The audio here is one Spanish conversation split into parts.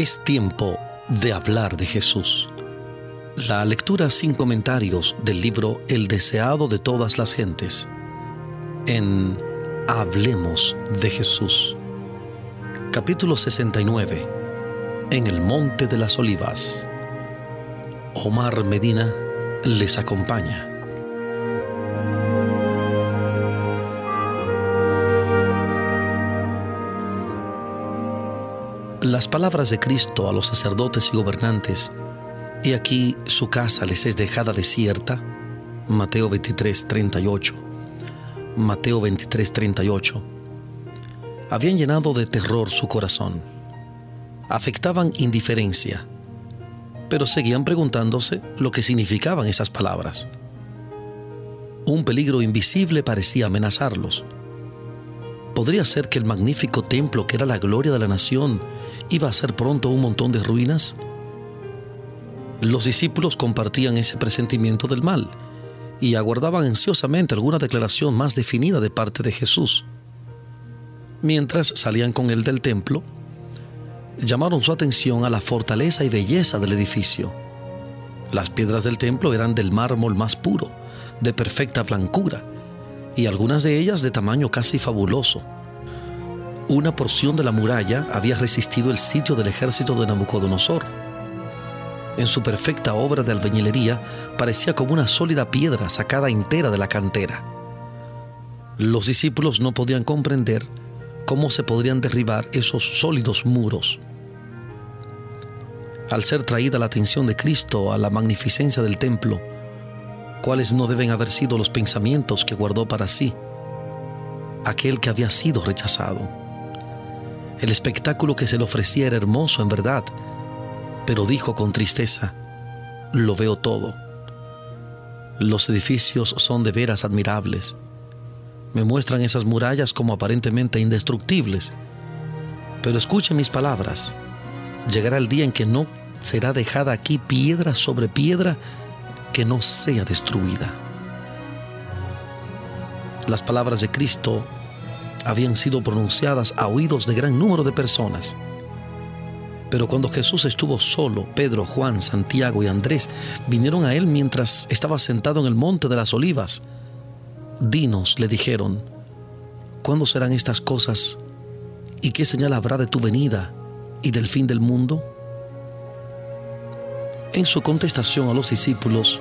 Es tiempo de hablar de Jesús. La lectura sin comentarios del libro El deseado de todas las gentes. En Hablemos de Jesús. Capítulo 69. En el Monte de las Olivas. Omar Medina les acompaña. Las palabras de Cristo a los sacerdotes y gobernantes, y aquí su casa les es dejada desierta, Mateo 23, 38, Mateo 23, 38, habían llenado de terror su corazón, afectaban indiferencia, pero seguían preguntándose lo que significaban esas palabras. Un peligro invisible parecía amenazarlos. ¿Podría ser que el magnífico templo que era la gloria de la nación iba a ser pronto un montón de ruinas? Los discípulos compartían ese presentimiento del mal y aguardaban ansiosamente alguna declaración más definida de parte de Jesús. Mientras salían con él del templo, llamaron su atención a la fortaleza y belleza del edificio. Las piedras del templo eran del mármol más puro, de perfecta blancura, y algunas de ellas de tamaño casi fabuloso. Una porción de la muralla había resistido el sitio del ejército de Nabucodonosor. En su perfecta obra de albañilería parecía como una sólida piedra sacada entera de la cantera. Los discípulos no podían comprender cómo se podrían derribar esos sólidos muros. Al ser traída la atención de Cristo a la magnificencia del templo, cuáles no deben haber sido los pensamientos que guardó para sí aquel que había sido rechazado. El espectáculo que se le ofrecía era hermoso en verdad, pero dijo con tristeza, lo veo todo. Los edificios son de veras admirables. Me muestran esas murallas como aparentemente indestructibles. Pero escuchen mis palabras. Llegará el día en que no será dejada aquí piedra sobre piedra que no sea destruida. Las palabras de Cristo habían sido pronunciadas a oídos de gran número de personas. Pero cuando Jesús estuvo solo, Pedro, Juan, Santiago y Andrés vinieron a él mientras estaba sentado en el monte de las olivas. Dinos, le dijeron, ¿cuándo serán estas cosas? ¿Y qué señal habrá de tu venida y del fin del mundo? En su contestación a los discípulos,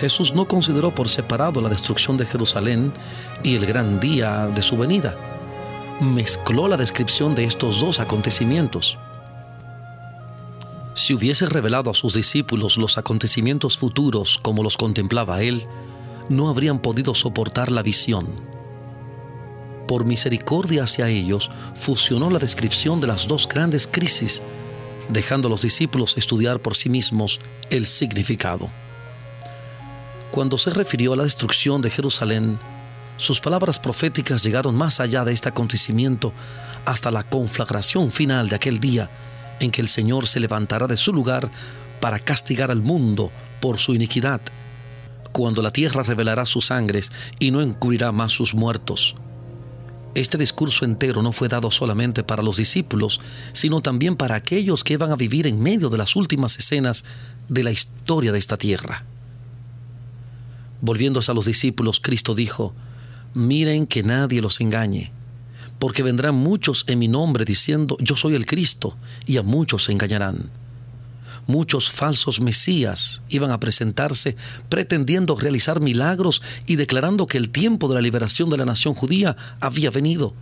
Jesús no consideró por separado la destrucción de Jerusalén y el gran día de su venida. Mezcló la descripción de estos dos acontecimientos. Si hubiese revelado a sus discípulos los acontecimientos futuros como los contemplaba él, no habrían podido soportar la visión. Por misericordia hacia ellos, fusionó la descripción de las dos grandes crisis dejando a los discípulos estudiar por sí mismos el significado. Cuando se refirió a la destrucción de Jerusalén, sus palabras proféticas llegaron más allá de este acontecimiento hasta la conflagración final de aquel día en que el Señor se levantará de su lugar para castigar al mundo por su iniquidad, cuando la tierra revelará sus sangres y no encubrirá más sus muertos. Este discurso entero no fue dado solamente para los discípulos, sino también para aquellos que iban a vivir en medio de las últimas escenas de la historia de esta tierra. Volviéndose a los discípulos, Cristo dijo, miren que nadie los engañe, porque vendrán muchos en mi nombre diciendo, yo soy el Cristo, y a muchos se engañarán muchos falsos mesías iban a presentarse pretendiendo realizar milagros y declarando que el tiempo de la liberación de la nación judía había venido.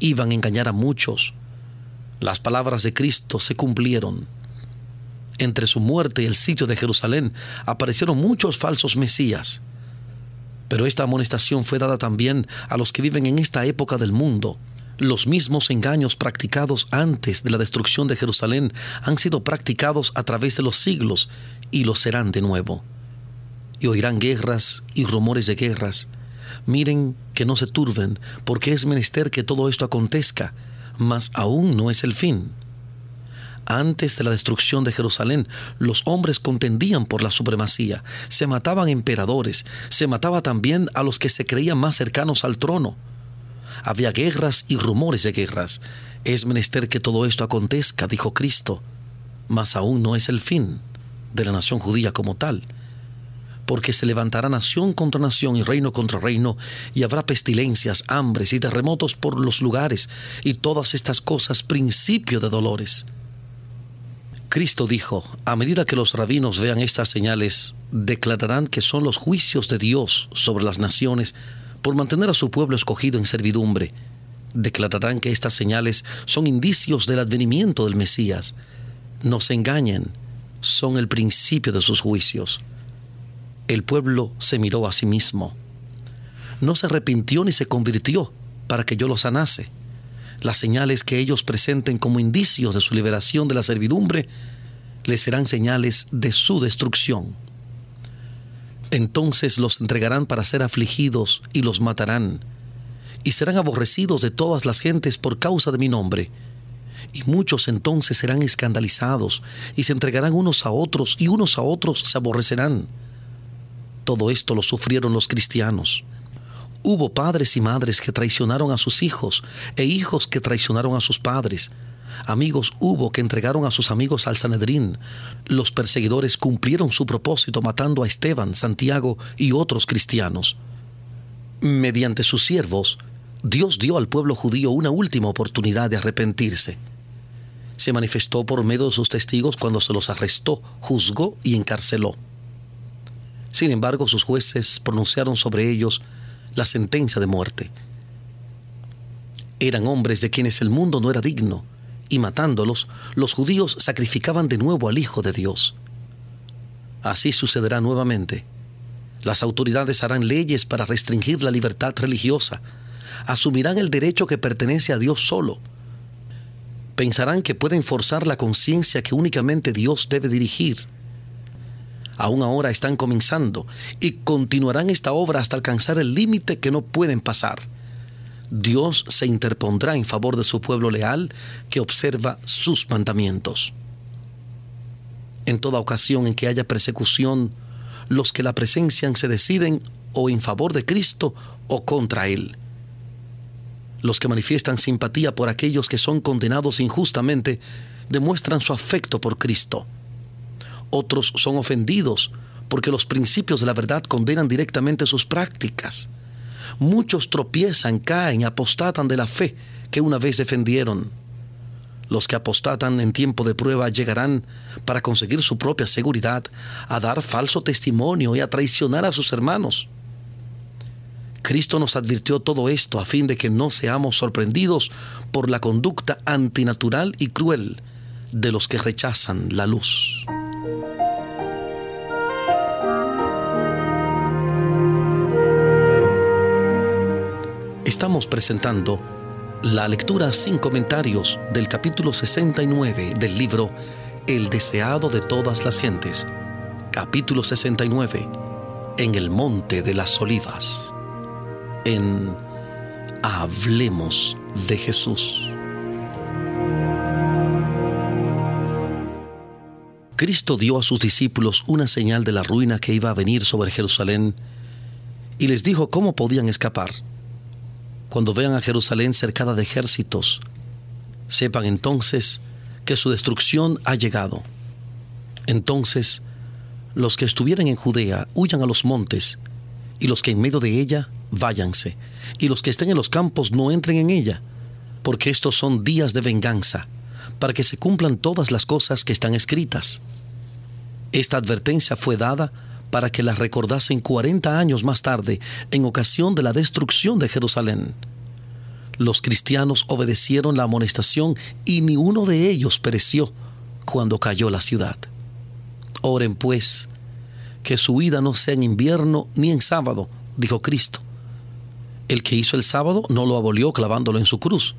Iban a engañar a muchos. Las palabras de Cristo se cumplieron. Entre su muerte y el sitio de Jerusalén aparecieron muchos falsos mesías. Pero esta amonestación fue dada también a los que viven en esta época del mundo los mismos engaños practicados antes de la destrucción de Jerusalén han sido practicados a través de los siglos y lo serán de nuevo. Y oirán guerras y rumores de guerras. Miren que no se turben, porque es menester que todo esto acontezca, mas aún no es el fin. Antes de la destrucción de Jerusalén, los hombres contendían por la supremacía, se mataban emperadores, se mataba también a los que se creían más cercanos al trono había guerras y rumores de guerras. Es menester que todo esto acontezca, dijo Cristo, mas aún no es el fin de la nación judía como tal, porque se levantará nación contra nación y reino contra reino, y habrá pestilencias, hambres y terremotos por los lugares, y todas estas cosas principio de dolores. Cristo dijo, a medida que los rabinos vean estas señales, declararán que son los juicios de Dios sobre las naciones por mantener a su pueblo escogido en servidumbre. Declararán que estas señales son indicios del advenimiento del Mesías. No se engañen, son el principio de sus juicios. El pueblo se miró a sí mismo. No se arrepintió ni se convirtió para que yo lo sanase las señales que ellos presenten como indicios de su liberación de la servidumbre les serán señales de su destrucción. Entonces los entregarán para ser afligidos y los matarán, y serán aborrecidos de todas las gentes por causa de mi nombre. Y muchos entonces serán escandalizados, y se entregarán unos a otros, y unos a otros se aborrecerán. Todo esto lo sufrieron los cristianos. Hubo padres y madres que traicionaron a sus hijos e hijos que traicionaron a sus padres. Amigos hubo que entregaron a sus amigos al Sanedrín. Los perseguidores cumplieron su propósito matando a Esteban, Santiago y otros cristianos. Mediante sus siervos, Dios dio al pueblo judío una última oportunidad de arrepentirse. Se manifestó por medio de sus testigos cuando se los arrestó, juzgó y encarceló. Sin embargo, sus jueces pronunciaron sobre ellos la sentencia de muerte. Eran hombres de quienes el mundo no era digno, y matándolos, los judíos sacrificaban de nuevo al Hijo de Dios. Así sucederá nuevamente. Las autoridades harán leyes para restringir la libertad religiosa, asumirán el derecho que pertenece a Dios solo, pensarán que pueden forzar la conciencia que únicamente Dios debe dirigir, aún ahora están comenzando y continuarán esta obra hasta alcanzar el límite que no pueden pasar. Dios se interpondrá en favor de su pueblo leal que observa sus mandamientos. En toda ocasión en que haya persecución, los que la presencian se deciden o en favor de Cristo o contra Él. Los que manifiestan simpatía por aquellos que son condenados injustamente demuestran su afecto por Cristo otros son ofendidos porque los principios de la verdad condenan directamente sus prácticas. Muchos tropiezan, caen, apostatan de la fe que una vez defendieron. Los que apostatan en tiempo de prueba llegarán, para conseguir su propia seguridad, a dar falso testimonio y a traicionar a sus hermanos. Cristo nos advirtió todo esto a fin de que no seamos sorprendidos por la conducta antinatural y cruel de los que rechazan la luz. Estamos presentando la lectura sin comentarios del capítulo 69 del libro El deseado de todas las gentes. Capítulo 69. En el monte de las olivas. En Hablemos de Jesús. Cristo dio a sus discípulos una señal de la ruina que iba a venir sobre Jerusalén y les dijo cómo podían escapar. Cuando vean a Jerusalén cercada de ejércitos, sepan entonces que su destrucción ha llegado. Entonces, los que estuvieran en Judea huyan a los montes, y los que en medio de ella váyanse, y los que estén en los campos no entren en ella, porque estos son días de venganza, para que se cumplan todas las cosas que están escritas. Esta advertencia fue dada para que las recordasen 40 años más tarde, en ocasión de la destrucción de Jerusalén. Los cristianos obedecieron la amonestación y ni uno de ellos pereció cuando cayó la ciudad. Oren pues, que su vida no sea en invierno ni en sábado, dijo Cristo. El que hizo el sábado no lo abolió clavándolo en su cruz.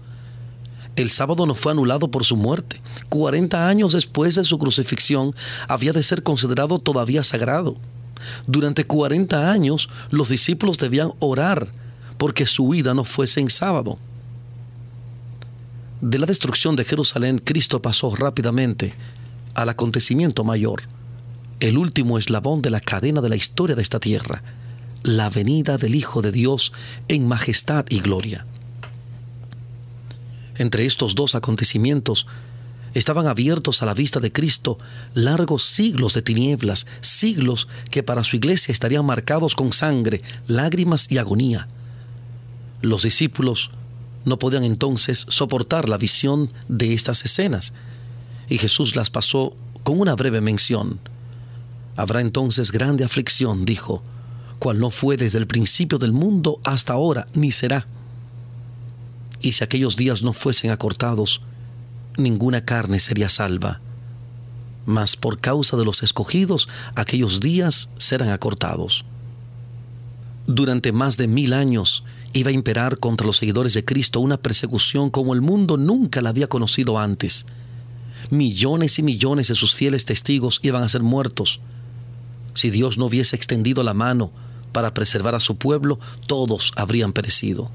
El sábado no fue anulado por su muerte. 40 años después de su crucifixión había de ser considerado todavía sagrado. Durante 40 años los discípulos debían orar porque su vida no fuese en sábado. De la destrucción de Jerusalén, Cristo pasó rápidamente al acontecimiento mayor, el último eslabón de la cadena de la historia de esta tierra, la venida del Hijo de Dios en majestad y gloria. Entre estos dos acontecimientos estaban abiertos a la vista de Cristo largos siglos de tinieblas, siglos que para su iglesia estarían marcados con sangre, lágrimas y agonía. Los discípulos no podían entonces soportar la visión de estas escenas, y Jesús las pasó con una breve mención. Habrá entonces grande aflicción, dijo, cual no fue desde el principio del mundo hasta ahora, ni será. Y si aquellos días no fuesen acortados, ninguna carne sería salva. Mas por causa de los escogidos, aquellos días serán acortados. Durante más de mil años iba a imperar contra los seguidores de Cristo una persecución como el mundo nunca la había conocido antes. Millones y millones de sus fieles testigos iban a ser muertos. Si Dios no hubiese extendido la mano para preservar a su pueblo, todos habrían perecido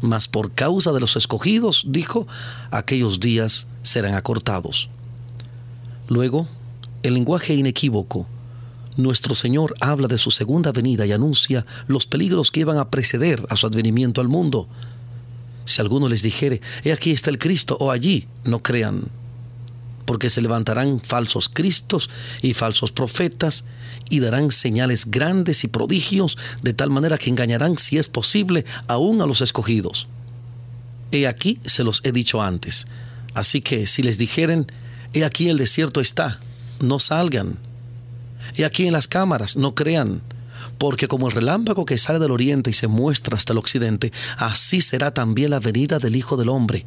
mas por causa de los escogidos, dijo, aquellos días serán acortados. Luego, el lenguaje inequívoco, nuestro Señor habla de su segunda venida y anuncia los peligros que iban a preceder a su advenimiento al mundo. Si alguno les dijere, he aquí está el Cristo o allí, no crean, porque se levantarán falsos cristos y falsos profetas y darán señales grandes y prodigios de tal manera que engañarán, si es posible, aún a los escogidos. He aquí se los he dicho antes. Así que si les dijeren, he aquí el desierto está, no salgan. He aquí en las cámaras, no crean. Porque como el relámpago que sale del oriente y se muestra hasta el occidente, así será también la venida del Hijo del Hombre.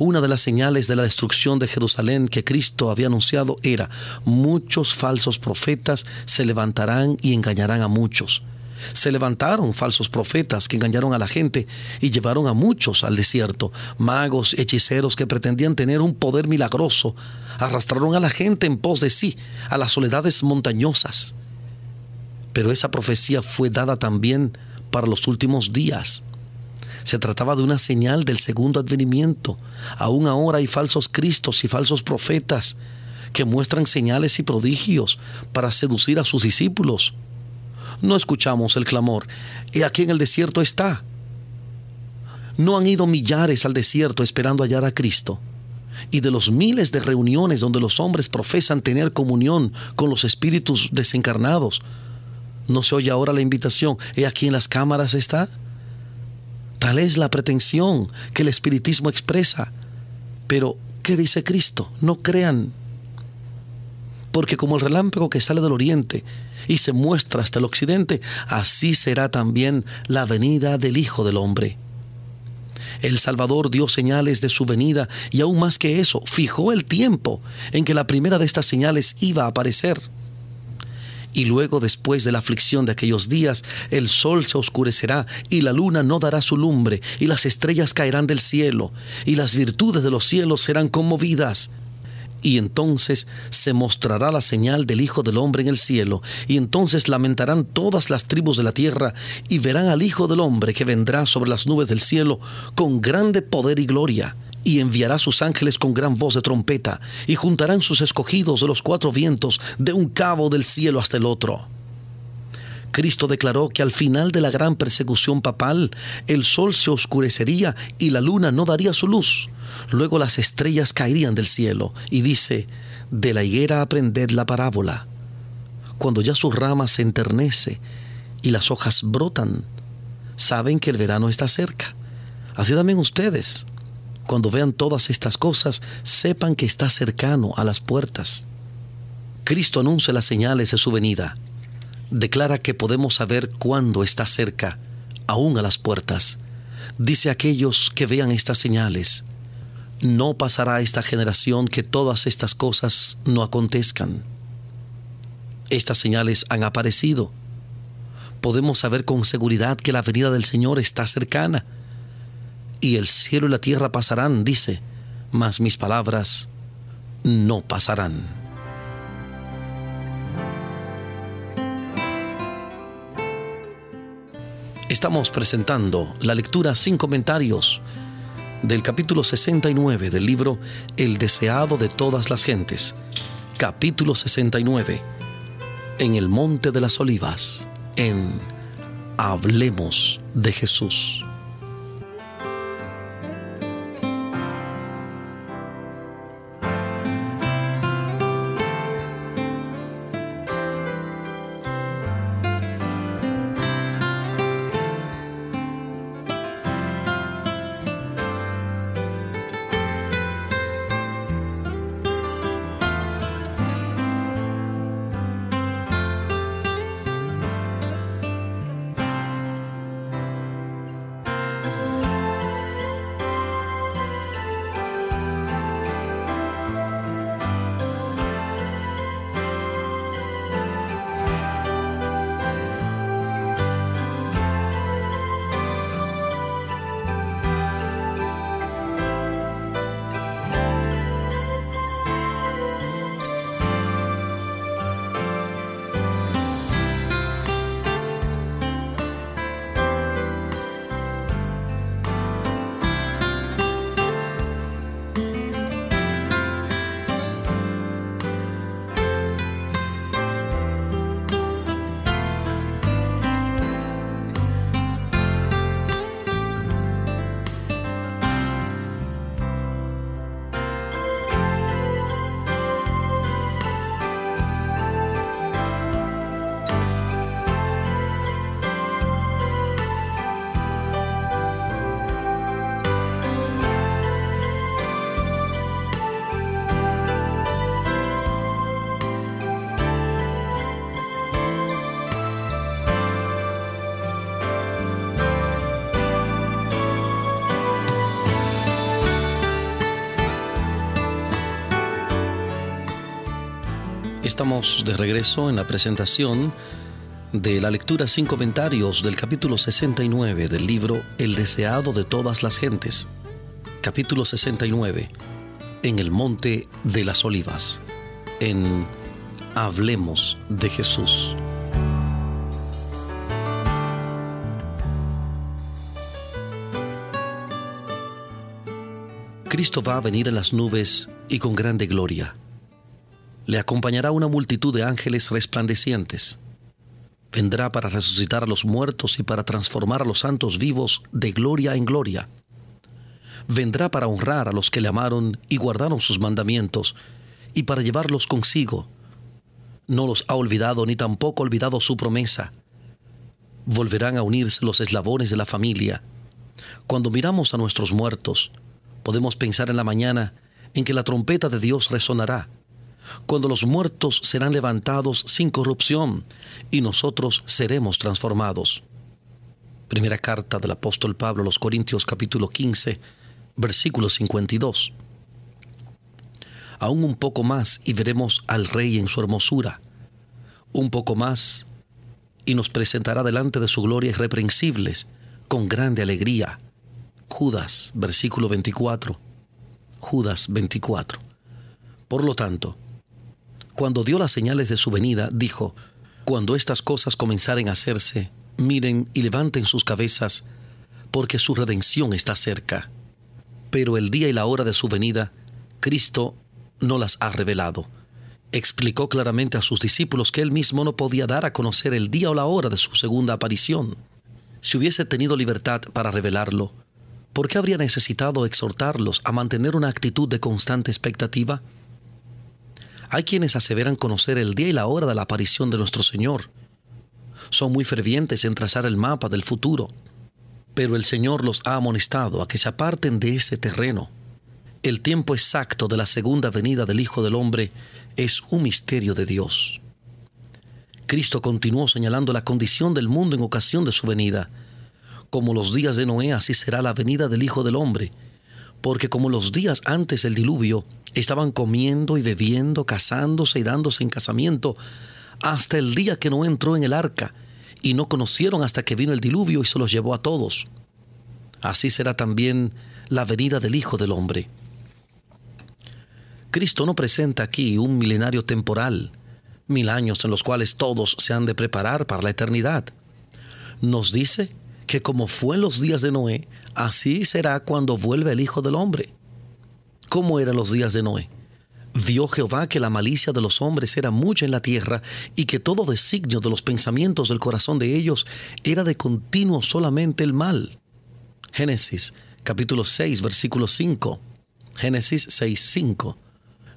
Una de las señales de la destrucción de Jerusalén que Cristo había anunciado era, muchos falsos profetas se levantarán y engañarán a muchos. Se levantaron falsos profetas que engañaron a la gente y llevaron a muchos al desierto. Magos, hechiceros que pretendían tener un poder milagroso, arrastraron a la gente en pos de sí, a las soledades montañosas. Pero esa profecía fue dada también para los últimos días. Se trataba de una señal del segundo advenimiento. Aún ahora hay falsos cristos y falsos profetas que muestran señales y prodigios para seducir a sus discípulos. No escuchamos el clamor, y aquí en el desierto está. No han ido millares al desierto esperando hallar a Cristo. Y de los miles de reuniones donde los hombres profesan tener comunión con los espíritus desencarnados, ¿no se oye ahora la invitación? ¿He aquí en las cámaras está? Tal es la pretensión que el espiritismo expresa. Pero, ¿qué dice Cristo? No crean. Porque como el relámpago que sale del oriente y se muestra hasta el occidente, así será también la venida del Hijo del Hombre. El Salvador dio señales de su venida y aún más que eso, fijó el tiempo en que la primera de estas señales iba a aparecer y luego después de la aflicción de aquellos días, el sol se oscurecerá y la luna no dará su lumbre y las estrellas caerán del cielo y las virtudes de los cielos serán conmovidas. Y entonces se mostrará la señal del Hijo del Hombre en el cielo, y entonces lamentarán todas las tribus de la tierra, y verán al Hijo del Hombre que vendrá sobre las nubes del cielo con grande poder y gloria y enviará sus ángeles con gran voz de trompeta, y juntarán sus escogidos de los cuatro vientos, de un cabo del cielo hasta el otro. Cristo declaró que al final de la gran persecución papal, el sol se oscurecería y la luna no daría su luz. Luego las estrellas caerían del cielo, y dice, de la higuera aprended la parábola. Cuando ya su rama se enternece y las hojas brotan, saben que el verano está cerca. Así también ustedes, cuando vean todas estas cosas, sepan que está cercano a las puertas. Cristo anuncia las señales de su venida. Declara que podemos saber cuándo está cerca, aún a las puertas. Dice a aquellos que vean estas señales, no pasará esta generación que todas estas cosas no acontezcan. Estas señales han aparecido. Podemos saber con seguridad que la venida del Señor está cercana y el cielo y la tierra pasarán, dice, mas mis palabras no pasarán. Estamos presentando la lectura sin comentarios del capítulo 69 del libro El deseado de todas las gentes. Capítulo 69. En el Monte de las Olivas, en Hablemos de Jesús. Estamos de regreso en la presentación de la lectura sin comentarios del capítulo 69 del libro El deseado de todas las gentes. Capítulo 69. En el monte de las olivas. En Hablemos de Jesús. Cristo va a venir en las nubes y con grande gloria le acompañará una multitud de ángeles resplandecientes. Vendrá para resucitar a los muertos y para transformar a los santos vivos de gloria en gloria. Vendrá para honrar a los que le amaron y guardaron sus mandamientos, y para llevarlos consigo. No los ha olvidado ni tampoco olvidado su promesa. Volverán a unirse los eslabones de la familia. Cuando miramos a nuestros muertos, podemos pensar en la mañana en que la trompeta de Dios resonará cuando los muertos serán levantados sin corrupción y nosotros seremos transformados. Primera carta del apóstol Pablo a los Corintios capítulo 15, versículo 52. Aún un poco más y veremos al Rey en su hermosura. Un poco más y nos presentará delante de su gloria irreprensibles con grande alegría. Judas, versículo 24. Judas 24. Por lo tanto, cuando dio las señales de su venida, dijo, Cuando estas cosas comenzaren a hacerse, miren y levanten sus cabezas, porque su redención está cerca. Pero el día y la hora de su venida, Cristo no las ha revelado. Explicó claramente a sus discípulos que él mismo no podía dar a conocer el día o la hora de su segunda aparición. Si hubiese tenido libertad para revelarlo, ¿por qué habría necesitado exhortarlos a mantener una actitud de constante expectativa? Hay quienes aseveran conocer el día y la hora de la aparición de nuestro Señor. Son muy fervientes en trazar el mapa del futuro, pero el Señor los ha amonestado a que se aparten de ese terreno. El tiempo exacto de la segunda venida del Hijo del Hombre es un misterio de Dios. Cristo continuó señalando la condición del mundo en ocasión de su venida. Como los días de Noé, así será la venida del Hijo del Hombre, porque como los días antes del diluvio, Estaban comiendo y bebiendo, casándose y dándose en casamiento, hasta el día que no entró en el arca, y no conocieron hasta que vino el diluvio y se los llevó a todos. Así será también la venida del Hijo del Hombre. Cristo no presenta aquí un milenario temporal, mil años en los cuales todos se han de preparar para la eternidad. Nos dice que como fue en los días de Noé, así será cuando vuelva el Hijo del Hombre. ¿Cómo eran los días de Noé? Vio Jehová que la malicia de los hombres era mucha en la tierra y que todo designio de los pensamientos del corazón de ellos era de continuo solamente el mal. Génesis capítulo 6 versículo 5. Génesis 6, 5.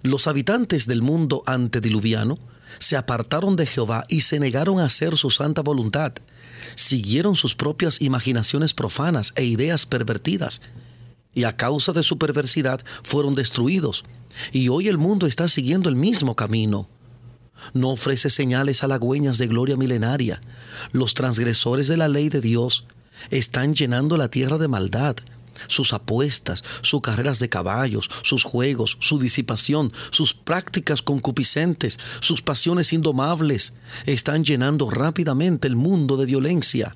Los habitantes del mundo antediluviano se apartaron de Jehová y se negaron a hacer su santa voluntad. Siguieron sus propias imaginaciones profanas e ideas pervertidas y a causa de su perversidad fueron destruidos. Y hoy el mundo está siguiendo el mismo camino. No ofrece señales halagüeñas de gloria milenaria. Los transgresores de la ley de Dios están llenando la tierra de maldad. Sus apuestas, sus carreras de caballos, sus juegos, su disipación, sus prácticas concupiscentes, sus pasiones indomables, están llenando rápidamente el mundo de violencia.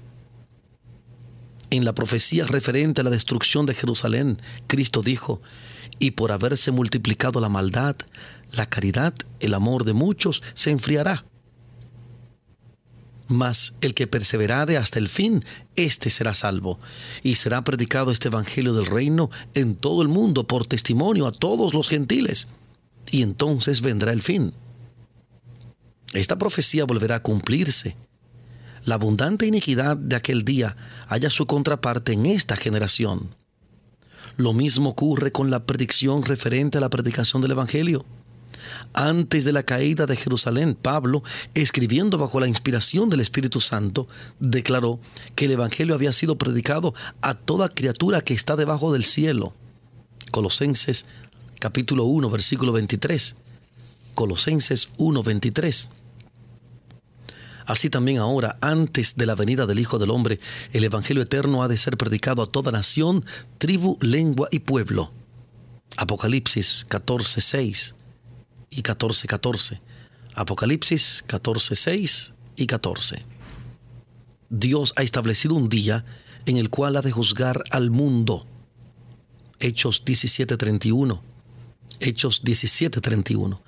En la profecía referente a la destrucción de Jerusalén, Cristo dijo, y por haberse multiplicado la maldad, la caridad, el amor de muchos se enfriará. Mas el que perseverare hasta el fin, éste será salvo, y será predicado este Evangelio del reino en todo el mundo por testimonio a todos los gentiles, y entonces vendrá el fin. Esta profecía volverá a cumplirse la abundante iniquidad de aquel día haya su contraparte en esta generación. Lo mismo ocurre con la predicción referente a la predicación del Evangelio. Antes de la caída de Jerusalén, Pablo, escribiendo bajo la inspiración del Espíritu Santo, declaró que el Evangelio había sido predicado a toda criatura que está debajo del cielo. Colosenses capítulo 1, versículo 23. Colosenses 1, 23. Así también ahora, antes de la venida del Hijo del Hombre, el Evangelio eterno ha de ser predicado a toda nación, tribu, lengua y pueblo. Apocalipsis 14.6 y 14.14. Apocalipsis 14, 6 y 14. Dios ha establecido un día en el cual ha de juzgar al mundo. Hechos 17:31. Hechos 17:31.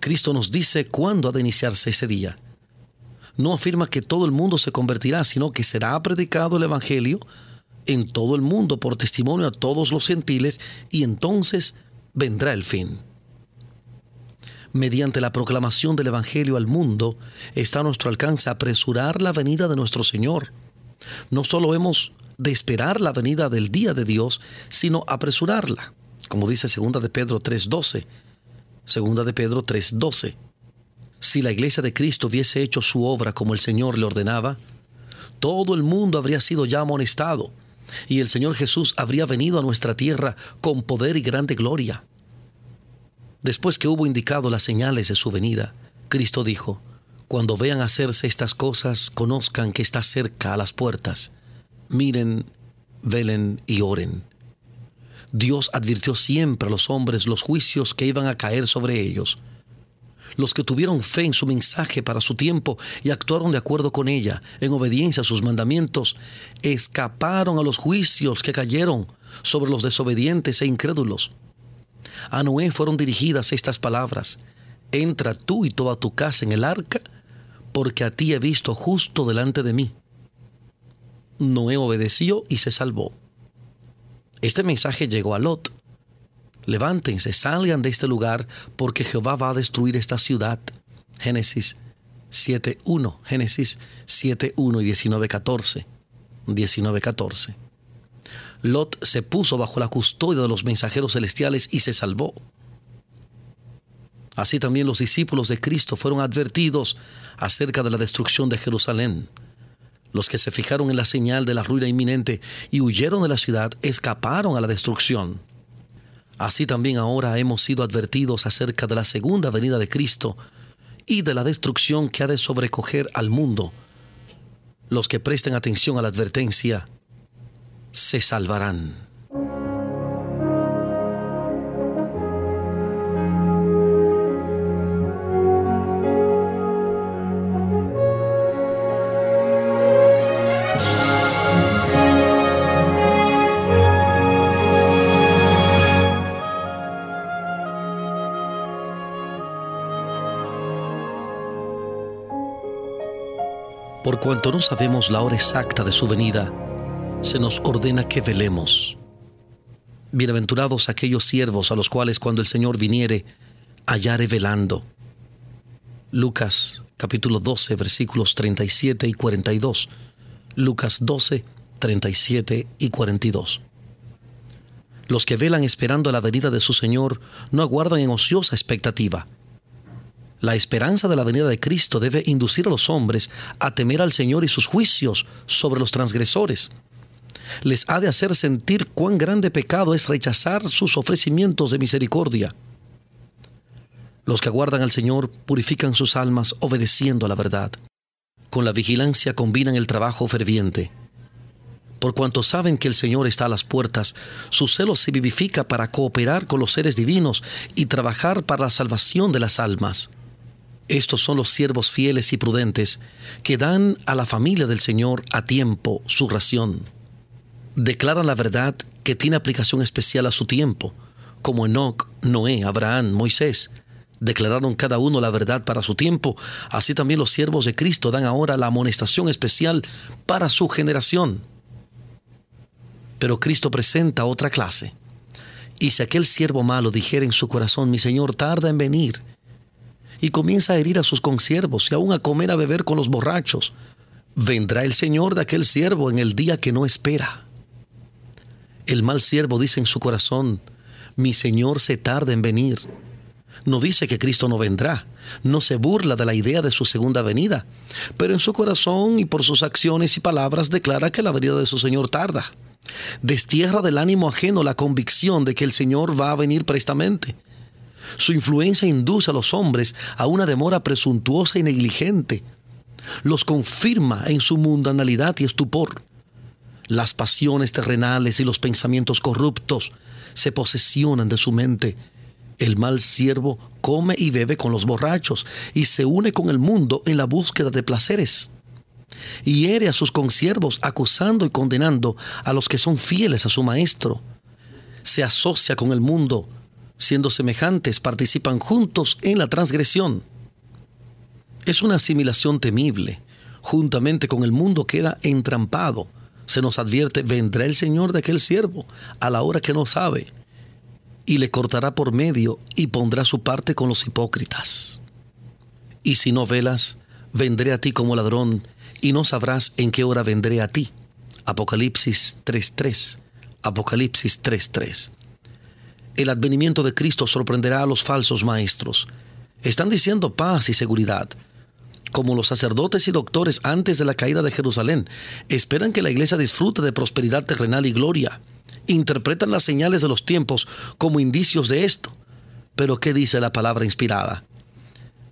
Cristo nos dice cuándo ha de iniciarse ese día. No afirma que todo el mundo se convertirá, sino que será predicado el Evangelio en todo el mundo por testimonio a todos los gentiles y entonces vendrá el fin. Mediante la proclamación del Evangelio al mundo está a nuestro alcance apresurar la venida de nuestro Señor. No solo hemos de esperar la venida del día de Dios, sino apresurarla, como dice 2 de Pedro 3:12. Segunda de Pedro 3:12. Si la iglesia de Cristo hubiese hecho su obra como el Señor le ordenaba, todo el mundo habría sido ya amonestado, y el Señor Jesús habría venido a nuestra tierra con poder y grande gloria. Después que hubo indicado las señales de su venida, Cristo dijo, Cuando vean hacerse estas cosas, conozcan que está cerca a las puertas. Miren, velen y oren. Dios advirtió siempre a los hombres los juicios que iban a caer sobre ellos. Los que tuvieron fe en su mensaje para su tiempo y actuaron de acuerdo con ella, en obediencia a sus mandamientos, escaparon a los juicios que cayeron sobre los desobedientes e incrédulos. A Noé fueron dirigidas estas palabras, entra tú y toda tu casa en el arca, porque a ti he visto justo delante de mí. Noé obedeció y se salvó. Este mensaje llegó a Lot. Levántense, salgan de este lugar, porque Jehová va a destruir esta ciudad. Génesis 7.1, Génesis 7.1 y 19.14. 19.14. Lot se puso bajo la custodia de los mensajeros celestiales y se salvó. Así también los discípulos de Cristo fueron advertidos acerca de la destrucción de Jerusalén. Los que se fijaron en la señal de la ruina inminente y huyeron de la ciudad escaparon a la destrucción. Así también ahora hemos sido advertidos acerca de la segunda venida de Cristo y de la destrucción que ha de sobrecoger al mundo. Los que presten atención a la advertencia se salvarán. Por cuanto no sabemos la hora exacta de su venida, se nos ordena que velemos. Bienaventurados aquellos siervos a los cuales cuando el Señor viniere, hallare velando. Lucas capítulo 12 versículos 37 y 42. Lucas 12, 37 y 42. Los que velan esperando la venida de su Señor no aguardan en ociosa expectativa. La esperanza de la venida de Cristo debe inducir a los hombres a temer al Señor y sus juicios sobre los transgresores les ha de hacer sentir cuán grande pecado es rechazar sus ofrecimientos de misericordia. Los que aguardan al Señor purifican sus almas obedeciendo a la verdad. Con la vigilancia combinan el trabajo ferviente. Por cuanto saben que el Señor está a las puertas, su celo se vivifica para cooperar con los seres divinos y trabajar para la salvación de las almas. Estos son los siervos fieles y prudentes que dan a la familia del Señor a tiempo su ración declaran la verdad que tiene aplicación especial a su tiempo, como Enoch, Noé, Abraham, Moisés. Declararon cada uno la verdad para su tiempo, así también los siervos de Cristo dan ahora la amonestación especial para su generación. Pero Cristo presenta otra clase. Y si aquel siervo malo dijera en su corazón, mi Señor tarda en venir, y comienza a herir a sus consiervos y aún a comer a beber con los borrachos, vendrá el Señor de aquel siervo en el día que no espera el mal siervo dice en su corazón, mi Señor se tarda en venir. No dice que Cristo no vendrá, no se burla de la idea de su segunda venida, pero en su corazón y por sus acciones y palabras declara que la venida de su Señor tarda. Destierra del ánimo ajeno la convicción de que el Señor va a venir prestamente. Su influencia induce a los hombres a una demora presuntuosa y negligente. Los confirma en su mundanalidad y estupor. Las pasiones terrenales y los pensamientos corruptos se posesionan de su mente El mal siervo come y bebe con los borrachos y se une con el mundo en la búsqueda de placeres. Hiere a sus consiervos acusando y condenando a los que son fieles a su maestro. Se asocia con el mundo, siendo semejantes, participan juntos en la transgresión. Es una asimilación temible. Juntamente con el mundo queda entrampado. Se nos advierte, vendrá el Señor de aquel siervo a la hora que no sabe y le cortará por medio y pondrá su parte con los hipócritas. Y si no velas, vendré a ti como ladrón, y no sabrás en qué hora vendré a ti. Apocalipsis 3.3. Apocalipsis 3.3. El advenimiento de Cristo sorprenderá a los falsos maestros. Están diciendo paz y seguridad. Como los sacerdotes y doctores antes de la caída de Jerusalén, esperan que la iglesia disfrute de prosperidad terrenal y gloria interpretan las señales de los tiempos como indicios de esto. Pero ¿qué dice la palabra inspirada?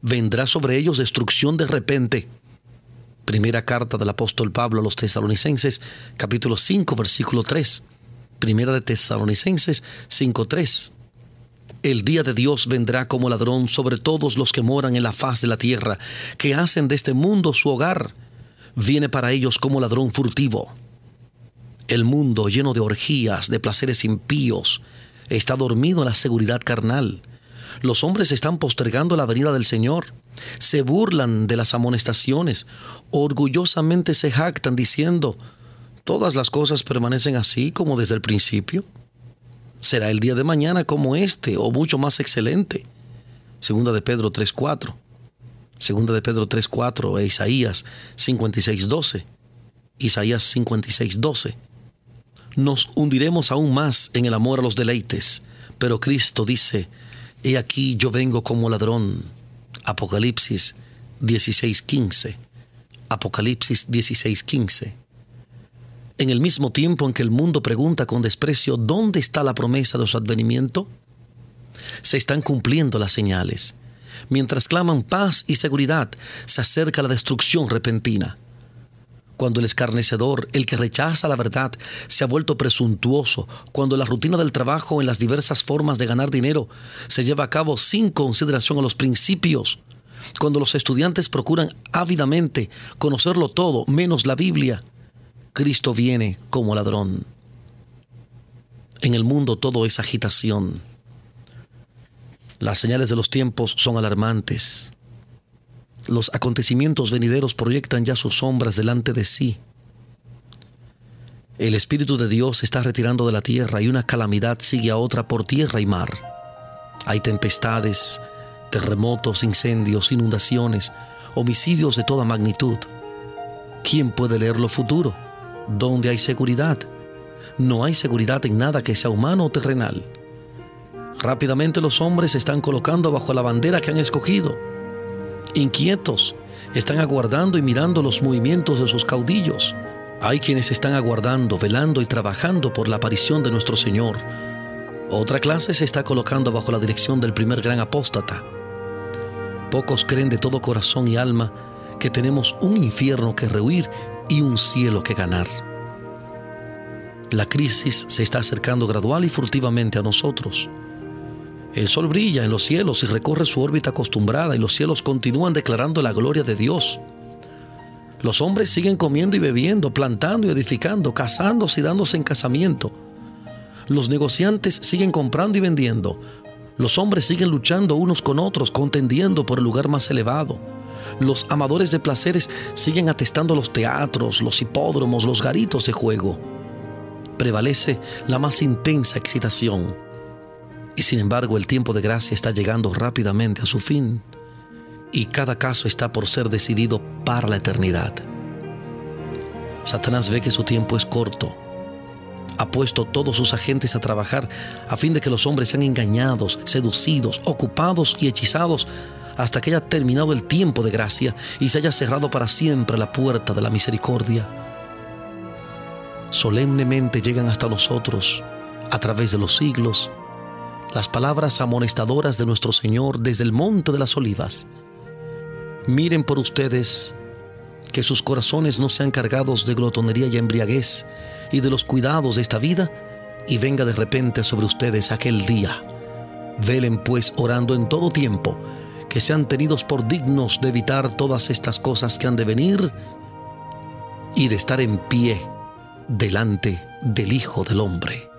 Vendrá sobre ellos destrucción de repente. Primera carta del apóstol Pablo a los tesalonicenses, capítulo 5, versículo 3. Primera de Tesalonicenses 5.3. El día de Dios vendrá como ladrón sobre todos los que moran en la faz de la tierra, que hacen de este mundo su hogar. Viene para ellos como ladrón furtivo. El mundo lleno de orgías, de placeres impíos, está dormido en la seguridad carnal. Los hombres están postergando la venida del Señor. Se burlan de las amonestaciones. Orgullosamente se jactan diciendo, todas las cosas permanecen así como desde el principio. Será el día de mañana como este o mucho más excelente. Segunda de Pedro 3.4. Segunda de Pedro 3.4 e Isaías 56.12. Isaías 56.12 nos hundiremos aún más en el amor a los deleites. Pero Cristo dice, He aquí yo vengo como ladrón. Apocalipsis 16:15. Apocalipsis 16:15. En el mismo tiempo en que el mundo pregunta con desprecio dónde está la promesa de su advenimiento, se están cumpliendo las señales. Mientras claman paz y seguridad, se acerca la destrucción repentina cuando el escarnecedor, el que rechaza la verdad, se ha vuelto presuntuoso, cuando la rutina del trabajo en las diversas formas de ganar dinero se lleva a cabo sin consideración a los principios, cuando los estudiantes procuran ávidamente conocerlo todo menos la Biblia, Cristo viene como ladrón. En el mundo todo es agitación. Las señales de los tiempos son alarmantes. Los acontecimientos venideros proyectan ya sus sombras delante de sí. El Espíritu de Dios se está retirando de la tierra y una calamidad sigue a otra por tierra y mar. Hay tempestades, terremotos, incendios, inundaciones, homicidios de toda magnitud. ¿Quién puede leer lo futuro? ¿Dónde hay seguridad? No hay seguridad en nada que sea humano o terrenal. Rápidamente los hombres se están colocando bajo la bandera que han escogido inquietos, están aguardando y mirando los movimientos de sus caudillos. Hay quienes están aguardando, velando y trabajando por la aparición de nuestro Señor. Otra clase se está colocando bajo la dirección del primer gran apóstata. Pocos creen de todo corazón y alma que tenemos un infierno que rehuir y un cielo que ganar. La crisis se está acercando gradual y furtivamente a nosotros. El sol brilla en los cielos y recorre su órbita acostumbrada y los cielos continúan declarando la gloria de Dios. Los hombres siguen comiendo y bebiendo, plantando y edificando, casándose y dándose en casamiento. Los negociantes siguen comprando y vendiendo. Los hombres siguen luchando unos con otros, contendiendo por el lugar más elevado. Los amadores de placeres siguen atestando los teatros, los hipódromos, los garitos de juego. Prevalece la más intensa excitación y sin embargo el tiempo de gracia está llegando rápidamente a su fin y cada caso está por ser decidido para la eternidad. Satanás ve que su tiempo es corto. Ha puesto todos sus agentes a trabajar a fin de que los hombres sean engañados, seducidos, ocupados y hechizados hasta que haya terminado el tiempo de gracia y se haya cerrado para siempre la puerta de la misericordia. Solemnemente llegan hasta nosotros, a través de los siglos, las palabras amonestadoras de nuestro Señor desde el monte de las olivas. Miren por ustedes que sus corazones no sean cargados de glotonería y embriaguez y de los cuidados de esta vida, y venga de repente sobre ustedes aquel día Velen pues orando en todo tiempo, que sean tenidos por dignos de evitar todas estas cosas que han de venir y de estar en pie delante del Hijo del Hombre.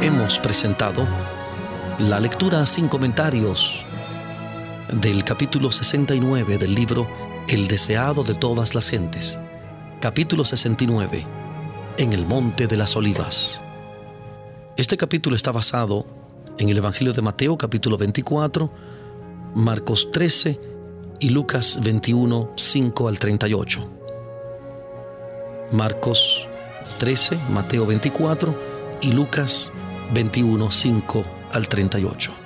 Hemos presentado la lectura sin comentarios del capítulo 69 del libro El deseado de todas las gentes. Capítulo 69. En el Monte de las Olivas. Este capítulo está basado en el Evangelio de Mateo capítulo 24, Marcos 13 y Lucas 21, 5 al 38. Marcos 13, Mateo 24 y Lucas 21, 5 al 38.